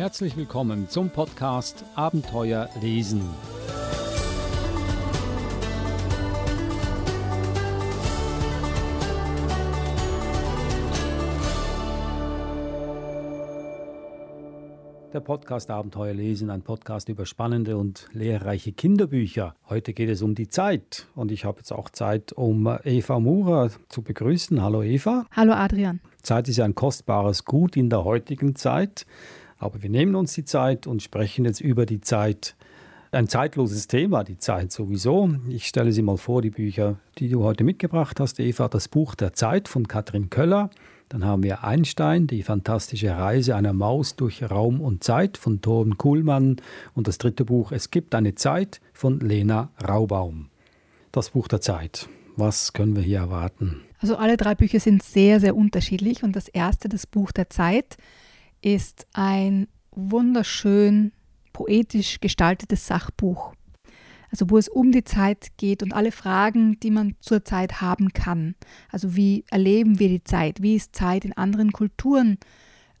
Herzlich willkommen zum Podcast Abenteuer lesen. Der Podcast Abenteuer lesen, ein Podcast über spannende und lehrreiche Kinderbücher. Heute geht es um die Zeit und ich habe jetzt auch Zeit, um Eva Murer zu begrüßen. Hallo Eva. Hallo Adrian. Zeit ist ein kostbares Gut in der heutigen Zeit, aber wir nehmen uns die Zeit und sprechen jetzt über die Zeit. Ein zeitloses Thema, die Zeit sowieso. Ich stelle Sie mal vor, die Bücher, die du heute mitgebracht hast, Eva, das Buch der Zeit von Katrin Köller. Dann haben wir Einstein, die fantastische Reise einer Maus durch Raum und Zeit von Thorn Kuhlmann und das dritte Buch Es gibt eine Zeit von Lena Raubaum. Das Buch der Zeit. Was können wir hier erwarten? Also alle drei Bücher sind sehr, sehr unterschiedlich und das erste, das Buch der Zeit, ist ein wunderschön poetisch gestaltetes Sachbuch also wo es um die Zeit geht und alle Fragen, die man zur Zeit haben kann. Also wie erleben wir die Zeit, wie ist Zeit in anderen Kulturen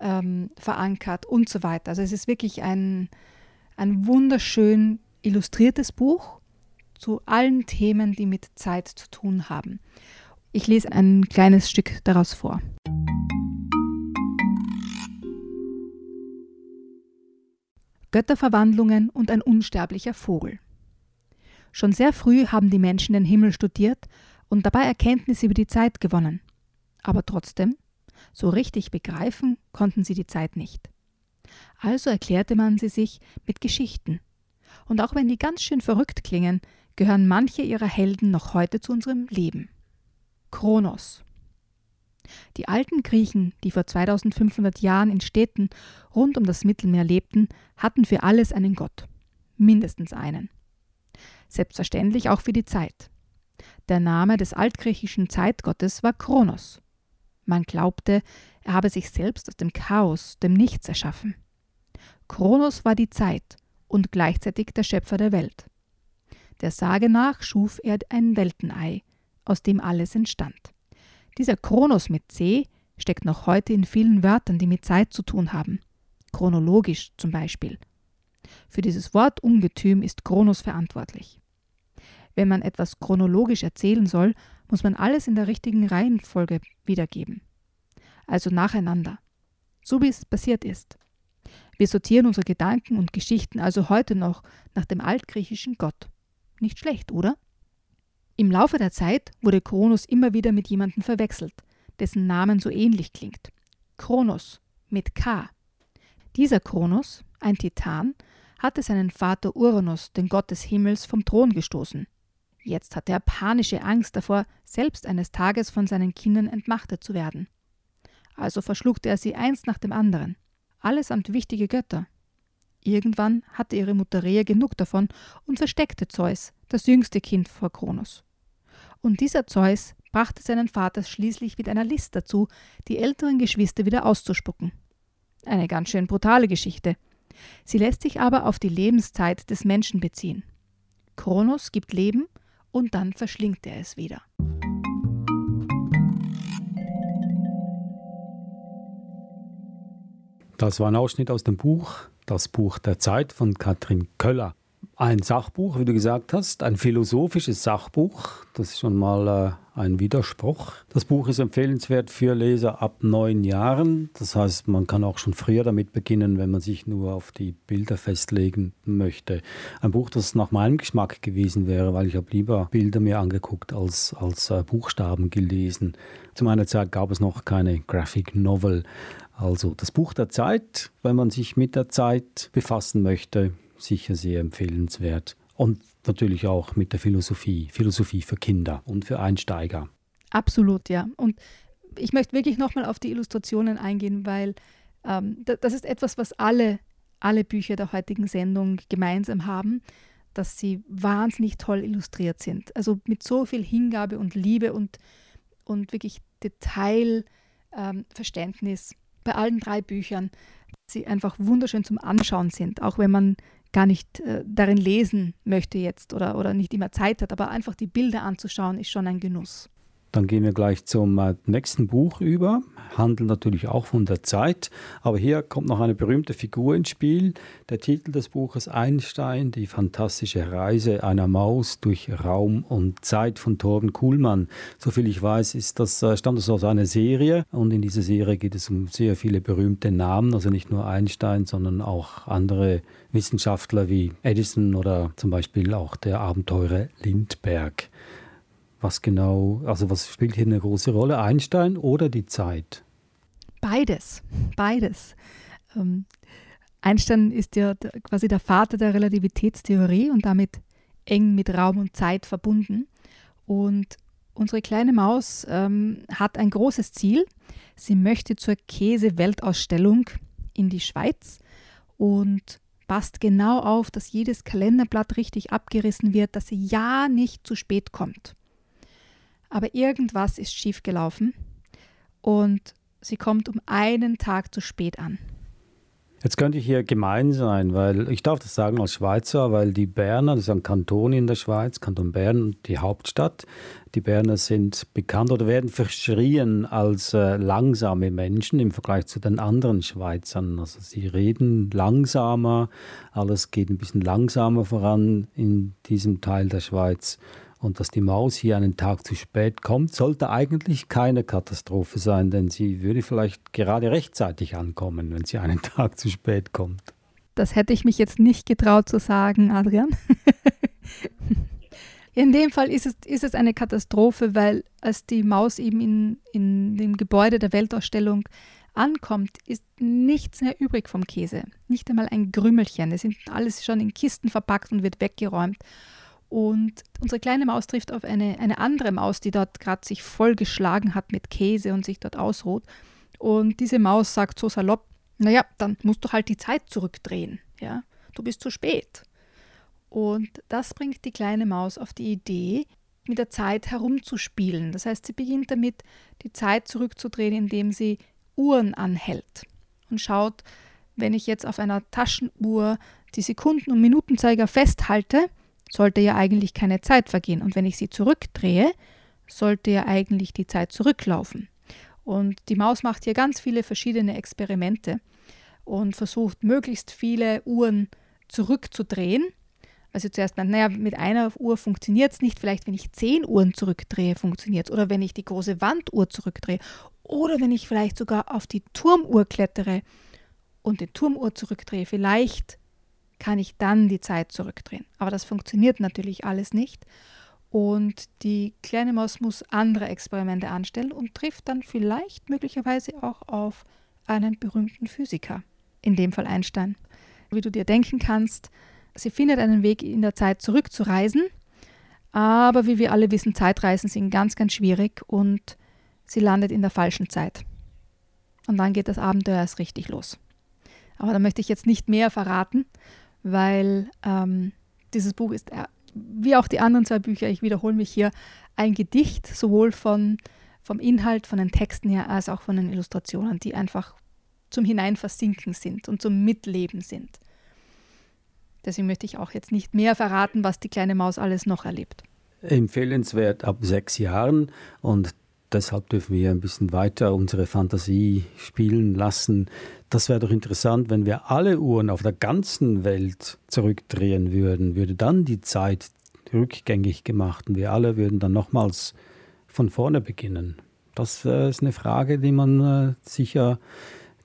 ähm, verankert und so weiter. Also es ist wirklich ein, ein wunderschön illustriertes Buch zu allen Themen, die mit Zeit zu tun haben. Ich lese ein kleines Stück daraus vor. Götterverwandlungen und ein unsterblicher Vogel. Schon sehr früh haben die Menschen den Himmel studiert und dabei Erkenntnis über die Zeit gewonnen. Aber trotzdem, so richtig begreifen konnten sie die Zeit nicht. Also erklärte man sie sich mit Geschichten. Und auch wenn die ganz schön verrückt klingen, gehören manche ihrer Helden noch heute zu unserem Leben. Kronos. Die alten Griechen, die vor 2500 Jahren in Städten rund um das Mittelmeer lebten, hatten für alles einen Gott. Mindestens einen selbstverständlich auch für die Zeit. Der Name des altgriechischen Zeitgottes war Kronos. Man glaubte, er habe sich selbst aus dem Chaos, dem Nichts erschaffen. Kronos war die Zeit und gleichzeitig der Schöpfer der Welt. Der Sage nach schuf er ein Weltenei, aus dem alles entstand. Dieser Kronos mit C steckt noch heute in vielen Wörtern, die mit Zeit zu tun haben. Chronologisch zum Beispiel. Für dieses Wort Ungetüm ist Kronos verantwortlich. Wenn man etwas chronologisch erzählen soll, muss man alles in der richtigen Reihenfolge wiedergeben. Also nacheinander. So wie es passiert ist. Wir sortieren unsere Gedanken und Geschichten also heute noch nach dem altgriechischen Gott. Nicht schlecht, oder? Im Laufe der Zeit wurde Kronos immer wieder mit jemandem verwechselt, dessen Namen so ähnlich klingt. Kronos mit K. Dieser Kronos, ein Titan, hatte seinen Vater Uranus, den Gott des Himmels, vom Thron gestoßen. Jetzt hatte er panische Angst davor, selbst eines Tages von seinen Kindern entmachtet zu werden. Also verschluckte er sie eins nach dem anderen, allesamt wichtige Götter. Irgendwann hatte ihre Mutter Rhea genug davon und versteckte Zeus, das jüngste Kind, vor Kronos. Und dieser Zeus brachte seinen Vater schließlich mit einer List dazu, die älteren Geschwister wieder auszuspucken. Eine ganz schön brutale Geschichte. Sie lässt sich aber auf die Lebenszeit des Menschen beziehen. Kronos gibt Leben und dann verschlingt er es wieder. Das war ein Ausschnitt aus dem Buch Das Buch der Zeit von Katrin Köller. Ein Sachbuch, wie du gesagt hast, ein philosophisches Sachbuch. Das ist schon mal äh, ein Widerspruch. Das Buch ist empfehlenswert für Leser ab neun Jahren. Das heißt, man kann auch schon früher damit beginnen, wenn man sich nur auf die Bilder festlegen möchte. Ein Buch, das nach meinem Geschmack gewesen wäre, weil ich habe lieber Bilder mir angeguckt als, als äh, Buchstaben gelesen. Zu meiner Zeit gab es noch keine Graphic Novel. Also das Buch der Zeit, wenn man sich mit der Zeit befassen möchte, sicher sehr empfehlenswert. Und natürlich auch mit der Philosophie, Philosophie für Kinder und für Einsteiger. Absolut, ja. Und ich möchte wirklich nochmal auf die Illustrationen eingehen, weil ähm, das ist etwas, was alle, alle Bücher der heutigen Sendung gemeinsam haben, dass sie wahnsinnig toll illustriert sind. Also mit so viel Hingabe und Liebe und, und wirklich Detailverständnis ähm, bei allen drei Büchern, sie einfach wunderschön zum Anschauen sind, auch wenn man gar nicht äh, darin lesen möchte jetzt oder, oder nicht immer Zeit hat, aber einfach die Bilder anzuschauen, ist schon ein Genuss. Dann gehen wir gleich zum äh, nächsten Buch über. Handelt natürlich auch von der Zeit. Aber hier kommt noch eine berühmte Figur ins Spiel. Der Titel des Buches Einstein, die fantastische Reise einer Maus durch Raum und Zeit von Torben Kuhlmann. Soviel ich weiß, ist das, äh, stammt das aus einer Serie. Und in dieser Serie geht es um sehr viele berühmte Namen. Also nicht nur Einstein, sondern auch andere Wissenschaftler wie Edison oder zum Beispiel auch der Abenteurer Lindbergh. Was genau, also was spielt hier eine große Rolle? Einstein oder die Zeit? Beides, beides. Ähm, Einstein ist ja quasi der Vater der Relativitätstheorie und damit eng mit Raum und Zeit verbunden. Und unsere kleine Maus ähm, hat ein großes Ziel. Sie möchte zur Käse-Weltausstellung in die Schweiz und passt genau auf, dass jedes Kalenderblatt richtig abgerissen wird, dass sie ja nicht zu spät kommt aber irgendwas ist schiefgelaufen und sie kommt um einen Tag zu spät an. Jetzt könnte ich hier gemein sein, weil ich darf das sagen als Schweizer, weil die Berner, das ist ein Kanton in der Schweiz, Kanton Bern, die Hauptstadt. Die Berner sind bekannt oder werden verschrien als äh, langsame Menschen im Vergleich zu den anderen Schweizern. Also sie reden langsamer, alles geht ein bisschen langsamer voran in diesem Teil der Schweiz. Und dass die Maus hier einen Tag zu spät kommt, sollte eigentlich keine Katastrophe sein, denn sie würde vielleicht gerade rechtzeitig ankommen, wenn sie einen Tag zu spät kommt. Das hätte ich mich jetzt nicht getraut zu sagen, Adrian. in dem Fall ist es, ist es eine Katastrophe, weil als die Maus eben in, in dem Gebäude der Weltausstellung ankommt, ist nichts mehr übrig vom Käse. Nicht einmal ein Grümmelchen. Es sind alles schon in Kisten verpackt und wird weggeräumt. Und unsere kleine Maus trifft auf eine, eine andere Maus, die dort gerade sich vollgeschlagen hat mit Käse und sich dort ausruht. Und diese Maus sagt so salopp, naja, dann musst du halt die Zeit zurückdrehen. Ja? Du bist zu spät. Und das bringt die kleine Maus auf die Idee, mit der Zeit herumzuspielen. Das heißt, sie beginnt damit, die Zeit zurückzudrehen, indem sie Uhren anhält und schaut, wenn ich jetzt auf einer Taschenuhr die Sekunden- und Minutenzeiger festhalte, sollte ja eigentlich keine Zeit vergehen. Und wenn ich sie zurückdrehe, sollte ja eigentlich die Zeit zurücklaufen. Und die Maus macht hier ganz viele verschiedene Experimente und versucht möglichst viele Uhren zurückzudrehen. Also zuerst naja, mit einer Uhr funktioniert es nicht, vielleicht wenn ich zehn Uhren zurückdrehe, funktioniert es. Oder wenn ich die große Wanduhr zurückdrehe. Oder wenn ich vielleicht sogar auf die Turmuhr klettere und die Turmuhr zurückdrehe, vielleicht kann ich dann die Zeit zurückdrehen. Aber das funktioniert natürlich alles nicht. Und die kleine Maus muss andere Experimente anstellen und trifft dann vielleicht möglicherweise auch auf einen berühmten Physiker, in dem Fall Einstein. Wie du dir denken kannst, sie findet einen Weg in der Zeit zurückzureisen, aber wie wir alle wissen, Zeitreisen sind ganz, ganz schwierig und sie landet in der falschen Zeit. Und dann geht das Abenteuer erst richtig los. Aber da möchte ich jetzt nicht mehr verraten, weil ähm, dieses Buch ist, äh, wie auch die anderen zwei Bücher, ich wiederhole mich hier, ein Gedicht, sowohl von, vom Inhalt, von den Texten her, als auch von den Illustrationen, die einfach zum Hineinversinken sind und zum Mitleben sind. Deswegen möchte ich auch jetzt nicht mehr verraten, was die kleine Maus alles noch erlebt. Empfehlenswert ab sechs Jahren und deshalb dürfen wir ein bisschen weiter unsere Fantasie spielen lassen. Das wäre doch interessant, wenn wir alle Uhren auf der ganzen Welt zurückdrehen würden, würde dann die Zeit rückgängig gemacht und wir alle würden dann nochmals von vorne beginnen. Das äh, ist eine Frage, die man äh, sicher,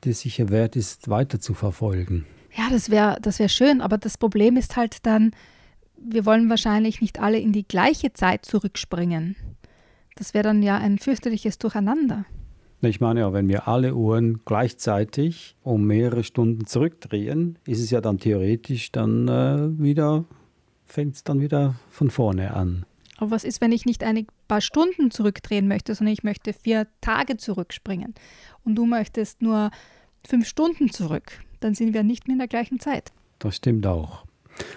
die sicher wert ist, weiter zu verfolgen. Ja, das wäre das wär schön, aber das Problem ist halt dann, wir wollen wahrscheinlich nicht alle in die gleiche Zeit zurückspringen. Das wäre dann ja ein fürchterliches Durcheinander. Ich meine ja, wenn wir alle Uhren gleichzeitig um mehrere Stunden zurückdrehen, ist es ja dann theoretisch dann äh, wieder, fängt es dann wieder von vorne an. Aber was ist, wenn ich nicht ein paar Stunden zurückdrehen möchte, sondern ich möchte vier Tage zurückspringen und du möchtest nur fünf Stunden zurück? Dann sind wir nicht mehr in der gleichen Zeit. Das stimmt auch.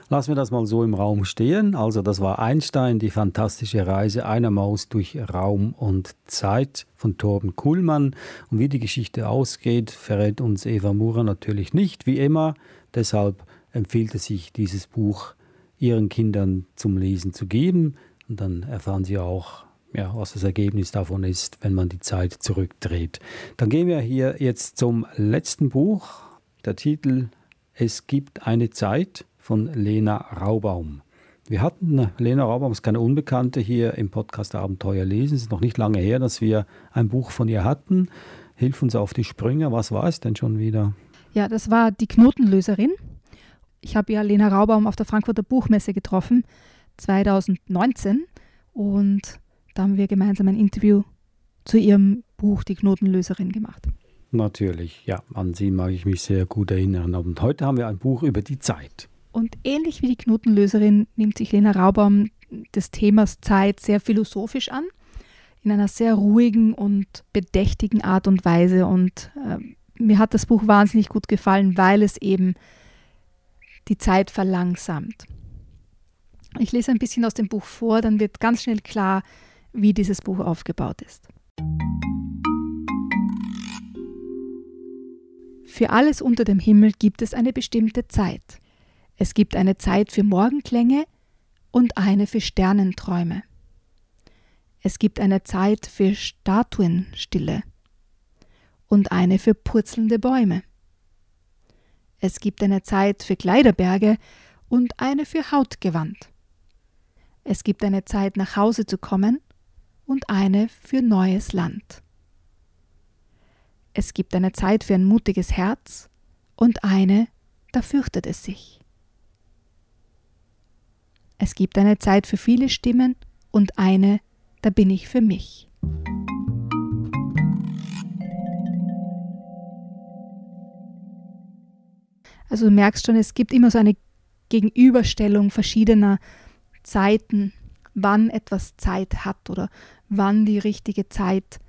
Lassen wir das mal so im Raum stehen. Also das war Einstein, die fantastische Reise einer Maus durch Raum und Zeit von Torben Kuhlmann. Und wie die Geschichte ausgeht, verrät uns Eva Murer natürlich nicht, wie immer. Deshalb empfiehlt es sich, dieses Buch ihren Kindern zum Lesen zu geben. Und dann erfahren sie auch, ja, was das Ergebnis davon ist, wenn man die Zeit zurückdreht. Dann gehen wir hier jetzt zum letzten Buch. Der Titel Es gibt eine Zeit von Lena Raubaum. Wir hatten, Lena Raubaum ist keine Unbekannte hier im Podcast Abenteuer lesen. Es ist noch nicht lange her, dass wir ein Buch von ihr hatten. Hilf uns auf die Sprünge. Was war es denn schon wieder? Ja, das war die Knotenlöserin. Ich habe ja Lena Raubaum auf der Frankfurter Buchmesse getroffen, 2019. Und da haben wir gemeinsam ein Interview zu ihrem Buch Die Knotenlöserin gemacht. Natürlich, ja, an sie mag ich mich sehr gut erinnern. Und heute haben wir ein Buch über die Zeit. Und ähnlich wie die Knotenlöserin nimmt sich Lena Raubaum des Themas Zeit sehr philosophisch an, in einer sehr ruhigen und bedächtigen Art und Weise. Und äh, mir hat das Buch wahnsinnig gut gefallen, weil es eben die Zeit verlangsamt. Ich lese ein bisschen aus dem Buch vor, dann wird ganz schnell klar, wie dieses Buch aufgebaut ist. Für alles unter dem Himmel gibt es eine bestimmte Zeit. Es gibt eine Zeit für Morgenklänge und eine für Sternenträume. Es gibt eine Zeit für Statuenstille und eine für purzelnde Bäume. Es gibt eine Zeit für Kleiderberge und eine für Hautgewand. Es gibt eine Zeit nach Hause zu kommen und eine für neues Land. Es gibt eine Zeit für ein mutiges Herz und eine, da fürchtet es sich. Es gibt eine Zeit für viele Stimmen und eine, da bin ich für mich. Also du merkst schon, es gibt immer so eine Gegenüberstellung verschiedener Zeiten, wann etwas Zeit hat oder wann die richtige Zeit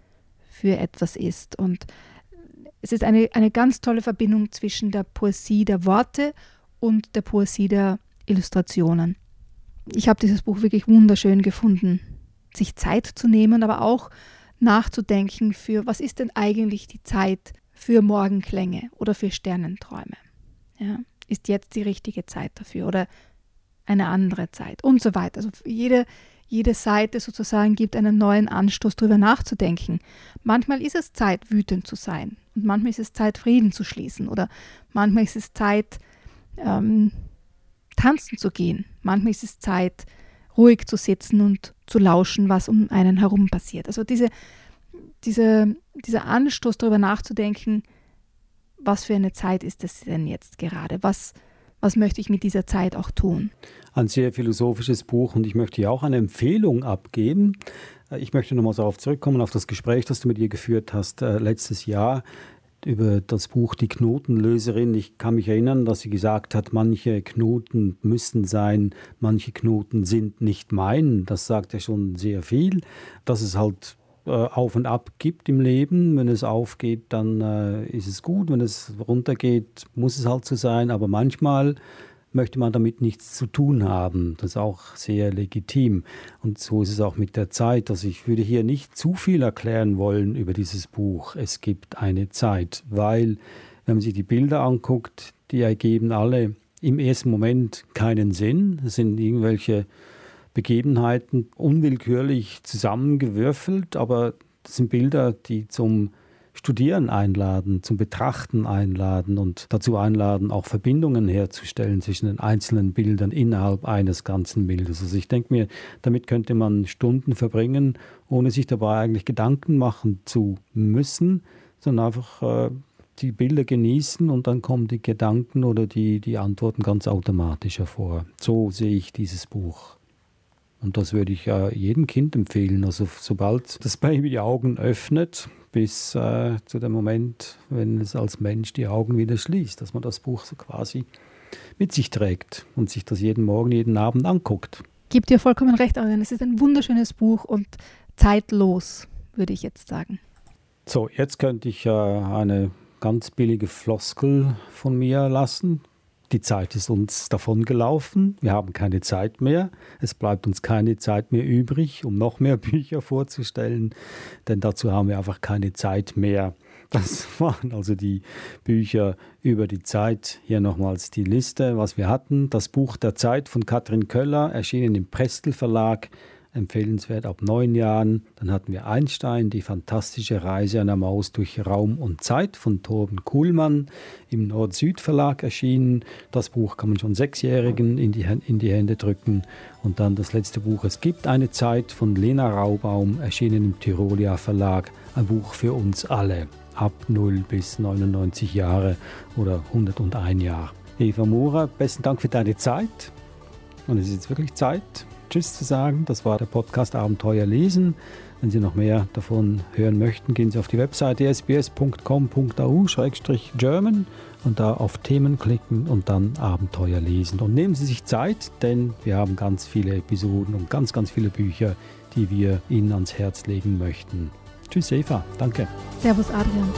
für etwas ist. Und es ist eine, eine ganz tolle Verbindung zwischen der Poesie der Worte und der Poesie der Illustrationen. Ich habe dieses Buch wirklich wunderschön gefunden, sich Zeit zu nehmen, aber auch nachzudenken für, was ist denn eigentlich die Zeit für Morgenklänge oder für Sternenträume. Ja, ist jetzt die richtige Zeit dafür oder eine andere Zeit und so weiter. Also jede, jede Seite sozusagen gibt einen neuen Anstoß, darüber nachzudenken. Manchmal ist es Zeit, wütend zu sein und manchmal ist es Zeit, Frieden zu schließen oder manchmal ist es Zeit, ähm, tanzen zu gehen. Manchmal ist es Zeit, ruhig zu sitzen und zu lauschen, was um einen herum passiert. Also diese, diese, dieser Anstoß, darüber nachzudenken, was für eine Zeit ist es denn jetzt gerade? Was, was möchte ich mit dieser Zeit auch tun? Ein sehr philosophisches Buch und ich möchte hier auch eine Empfehlung abgeben. Ich möchte nochmal darauf zurückkommen, auf das Gespräch, das du mit ihr geführt hast äh, letztes Jahr über das Buch Die Knotenlöserin. Ich kann mich erinnern, dass sie gesagt hat, manche Knoten müssen sein, manche Knoten sind nicht mein. Das sagt ja schon sehr viel, dass es halt äh, auf und ab gibt im Leben. Wenn es aufgeht, dann äh, ist es gut. Wenn es runtergeht, muss es halt so sein. Aber manchmal möchte man damit nichts zu tun haben. Das ist auch sehr legitim. Und so ist es auch mit der Zeit. Also ich würde hier nicht zu viel erklären wollen über dieses Buch. Es gibt eine Zeit, weil wenn man sich die Bilder anguckt, die ergeben alle im ersten Moment keinen Sinn. Das sind irgendwelche Begebenheiten unwillkürlich zusammengewürfelt, aber das sind Bilder, die zum Studieren einladen, zum Betrachten einladen und dazu einladen, auch Verbindungen herzustellen zwischen den einzelnen Bildern innerhalb eines ganzen Bildes. Also ich denke mir, damit könnte man Stunden verbringen, ohne sich dabei eigentlich Gedanken machen zu müssen, sondern einfach äh, die Bilder genießen und dann kommen die Gedanken oder die, die Antworten ganz automatisch hervor. So sehe ich dieses Buch. Und das würde ich äh, jedem Kind empfehlen. Also sobald das Baby die Augen öffnet, bis äh, zu dem Moment, wenn es als Mensch die Augen wieder schließt, dass man das Buch so quasi mit sich trägt und sich das jeden Morgen, jeden Abend anguckt. Gibt dir vollkommen recht, Adrian. Es ist ein wunderschönes Buch und zeitlos, würde ich jetzt sagen. So, jetzt könnte ich äh, eine ganz billige Floskel von mir lassen. Die Zeit ist uns davongelaufen. Wir haben keine Zeit mehr. Es bleibt uns keine Zeit mehr übrig, um noch mehr Bücher vorzustellen, denn dazu haben wir einfach keine Zeit mehr. Das waren also die Bücher über die Zeit. Hier nochmals die Liste, was wir hatten. Das Buch der Zeit von Katrin Köller, erschienen im Prestel Verlag. Empfehlenswert ab neun Jahren. Dann hatten wir Einstein, die fantastische Reise einer Maus durch Raum und Zeit von Torben Kuhlmann, im Nord-Süd-Verlag erschienen. Das Buch kann man schon Sechsjährigen in die, in die Hände drücken. Und dann das letzte Buch, Es gibt eine Zeit von Lena Raubaum, erschienen im Tyrolia Verlag. Ein Buch für uns alle, ab 0 bis 99 Jahre oder 101 Jahre. Eva Mura, besten Dank für deine Zeit. Und es ist jetzt wirklich Zeit, Tschüss zu sagen. Das war der Podcast Abenteuer lesen. Wenn Sie noch mehr davon hören möchten, gehen Sie auf die Webseite sbs.com.au-german und da auf Themen klicken und dann Abenteuer lesen. Und nehmen Sie sich Zeit, denn wir haben ganz viele Episoden und ganz, ganz viele Bücher, die wir Ihnen ans Herz legen möchten. Tschüss, Eva. Danke. Servus, Adrian.